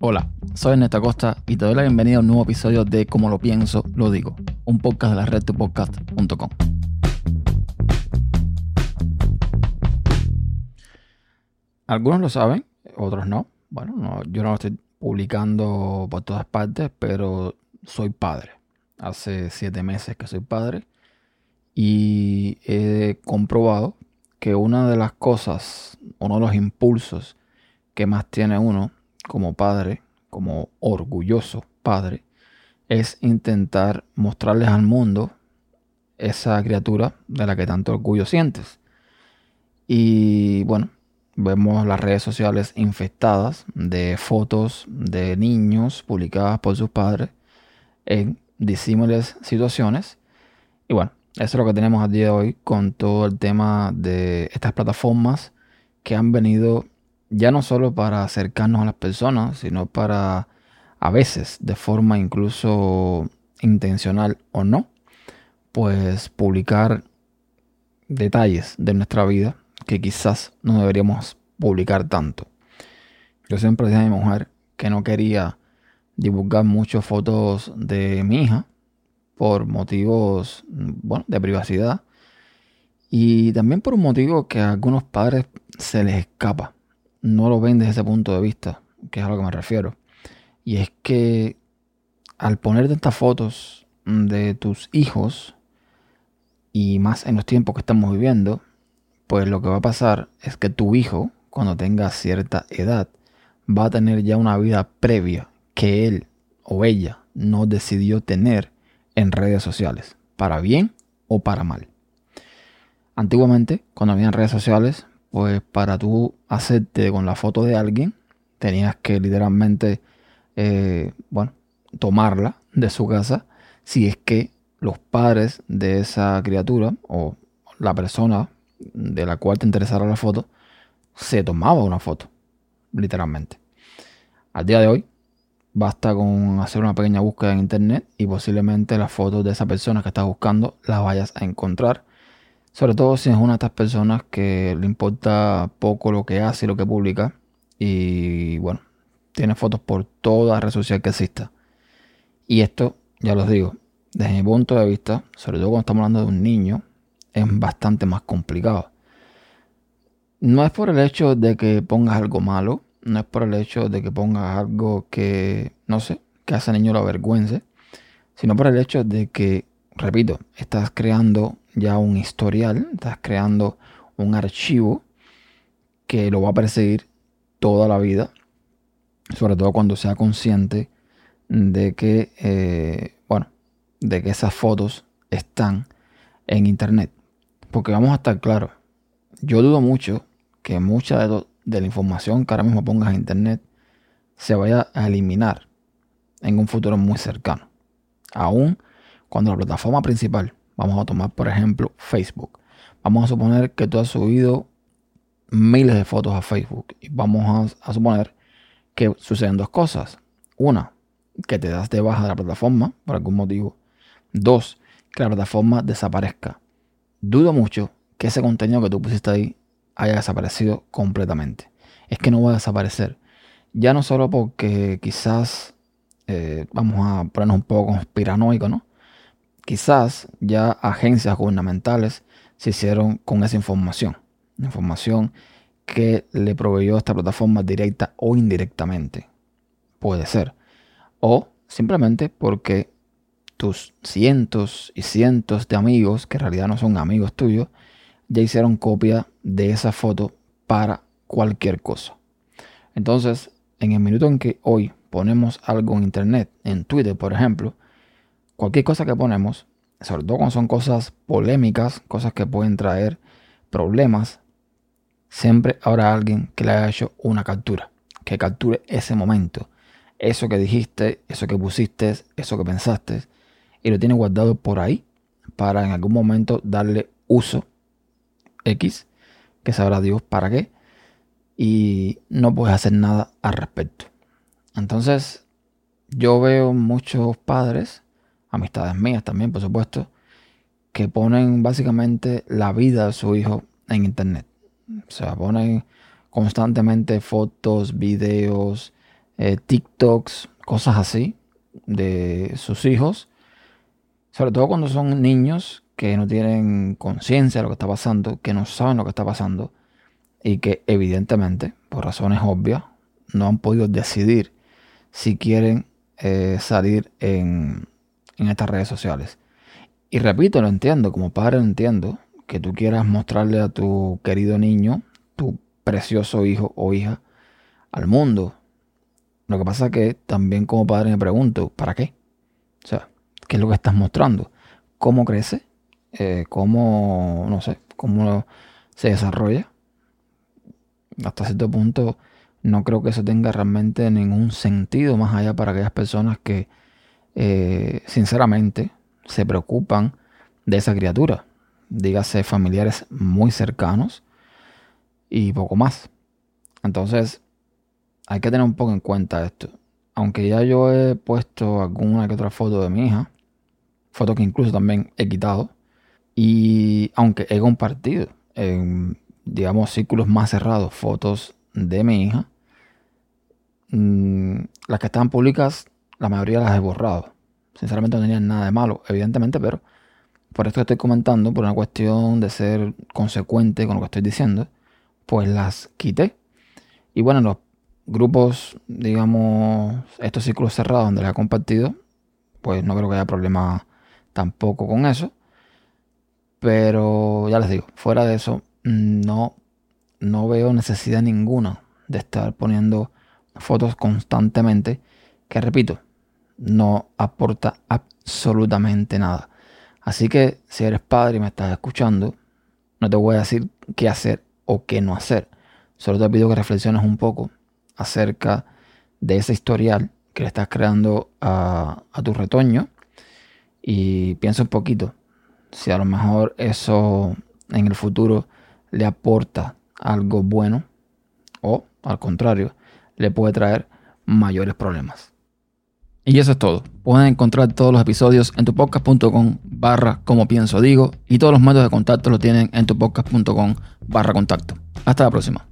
Hola, soy Ernesto Costa y te doy la bienvenida a un nuevo episodio de Como lo pienso, lo digo, un podcast de la red de podcast.com. Algunos lo saben, otros no. Bueno, no, yo no lo estoy publicando por todas partes, pero soy padre. Hace siete meses que soy padre y he comprobado que una de las cosas, uno de los impulsos que más tiene uno como padre, como orgulloso padre, es intentar mostrarles al mundo esa criatura de la que tanto orgullo sientes. Y bueno, vemos las redes sociales infectadas de fotos de niños publicadas por sus padres en disímiles situaciones. Y bueno, eso es lo que tenemos a día de hoy con todo el tema de estas plataformas que han venido ya no solo para acercarnos a las personas, sino para a veces de forma incluso intencional o no, pues publicar detalles de nuestra vida que quizás no deberíamos publicar tanto. Yo siempre dije a mi mujer que no quería divulgar muchas fotos de mi hija por motivos bueno, de privacidad y también por un motivo que a algunos padres se les escapa. No lo ven desde ese punto de vista, que es a lo que me refiero. Y es que al poner estas fotos de tus hijos, y más en los tiempos que estamos viviendo, pues lo que va a pasar es que tu hijo, cuando tenga cierta edad, va a tener ya una vida previa que él o ella no decidió tener en redes sociales, para bien o para mal. Antiguamente, cuando había redes sociales, pues para tú hacerte con la foto de alguien, tenías que literalmente, eh, bueno, tomarla de su casa si es que los padres de esa criatura o la persona de la cual te interesara la foto, se tomaba una foto, literalmente. Al día de hoy, basta con hacer una pequeña búsqueda en internet y posiblemente las fotos de esa persona que estás buscando las vayas a encontrar. Sobre todo si es una de estas personas que le importa poco lo que hace y lo que publica. Y bueno, tiene fotos por toda red social que exista. Y esto, ya los digo, desde mi punto de vista, sobre todo cuando estamos hablando de un niño, es bastante más complicado. No es por el hecho de que pongas algo malo, no es por el hecho de que pongas algo que, no sé, que hace al niño lo avergüence, sino por el hecho de que, repito, estás creando ya un historial, estás creando un archivo que lo va a perseguir toda la vida, sobre todo cuando sea consciente de que, eh, bueno, de que esas fotos están en internet. Porque vamos a estar claros, yo dudo mucho que mucha de, de, la información que ahora mismo pongas en internet se vaya a eliminar en un futuro muy cercano. Aún cuando la plataforma principal, vamos a tomar por ejemplo Facebook, vamos a suponer que tú has subido miles de fotos a Facebook y vamos a, suponer que suceden dos cosas. Una, que te das de baja de la plataforma por algún motivo. Dos, que la plataforma desaparezca dudo mucho que ese contenido que tú pusiste ahí haya desaparecido completamente. Es que no va a desaparecer. Ya no solo porque quizás, eh, vamos a ponernos un poco conspiranoico, ¿no? Quizás ya agencias gubernamentales se hicieron con esa información. Información que le proveyó esta plataforma directa o indirectamente. Puede ser. O simplemente porque tus cientos y cientos de amigos, que en realidad no son amigos tuyos, ya hicieron copia de esa foto para cualquier cosa. Entonces, en el minuto en que hoy ponemos algo en internet, en Twitter por ejemplo, cualquier cosa que ponemos, sobre todo cuando son cosas polémicas, cosas que pueden traer problemas, siempre habrá alguien que le haya hecho una captura, que capture ese momento, eso que dijiste, eso que pusiste, eso que pensaste, y lo tiene guardado por ahí para en algún momento darle uso X, que sabrá Dios para qué, y no puedes hacer nada al respecto. Entonces, yo veo muchos padres, amistades mías también, por supuesto, que ponen básicamente la vida de su hijo en internet. O sea, ponen constantemente fotos, videos, eh, TikToks, cosas así de sus hijos. Sobre todo cuando son niños que no tienen conciencia de lo que está pasando, que no saben lo que está pasando y que evidentemente, por razones obvias, no han podido decidir si quieren eh, salir en, en estas redes sociales. Y repito, lo entiendo, como padre lo entiendo, que tú quieras mostrarle a tu querido niño, tu precioso hijo o hija, al mundo. Lo que pasa es que también como padre me pregunto, ¿para qué? O sea, ¿qué es lo que estás mostrando? ¿Cómo crece? Eh, ¿Cómo, no sé, cómo se desarrolla? Hasta cierto punto no creo que eso tenga realmente ningún sentido más allá para aquellas personas que eh, sinceramente se preocupan de esa criatura dígase familiares muy cercanos y poco más. Entonces, hay que tener un poco en cuenta esto. Aunque ya yo he puesto alguna que otra foto de mi hija, foto que incluso también he quitado, y aunque he compartido en, digamos, círculos más cerrados fotos de mi hija, mm, las que estaban públicas, la mayoría las he borrado. Sinceramente no tenían nada de malo, evidentemente, pero por esto que estoy comentando, por una cuestión de ser consecuente con lo que estoy diciendo, pues las quité. Y bueno, en los grupos, digamos, estos círculos cerrados donde las he compartido, pues no creo que haya problema tampoco con eso. Pero ya les digo, fuera de eso, no, no veo necesidad ninguna de estar poniendo fotos constantemente, que repito, no aporta absolutamente nada. Así que si eres padre y me estás escuchando, no te voy a decir qué hacer o qué no hacer. Solo te pido que reflexiones un poco acerca de ese historial que le estás creando a, tu retoño y piensa un poquito si a lo mejor eso en el futuro le aporta algo bueno o al contrario le puede traer mayores problemas. Y eso es todo. Pueden encontrar todos los episodios en tupodcast.com barra como pienso digo y todos los métodos de contacto lo tienen en tupodcast.com barra contacto. Hasta la próxima.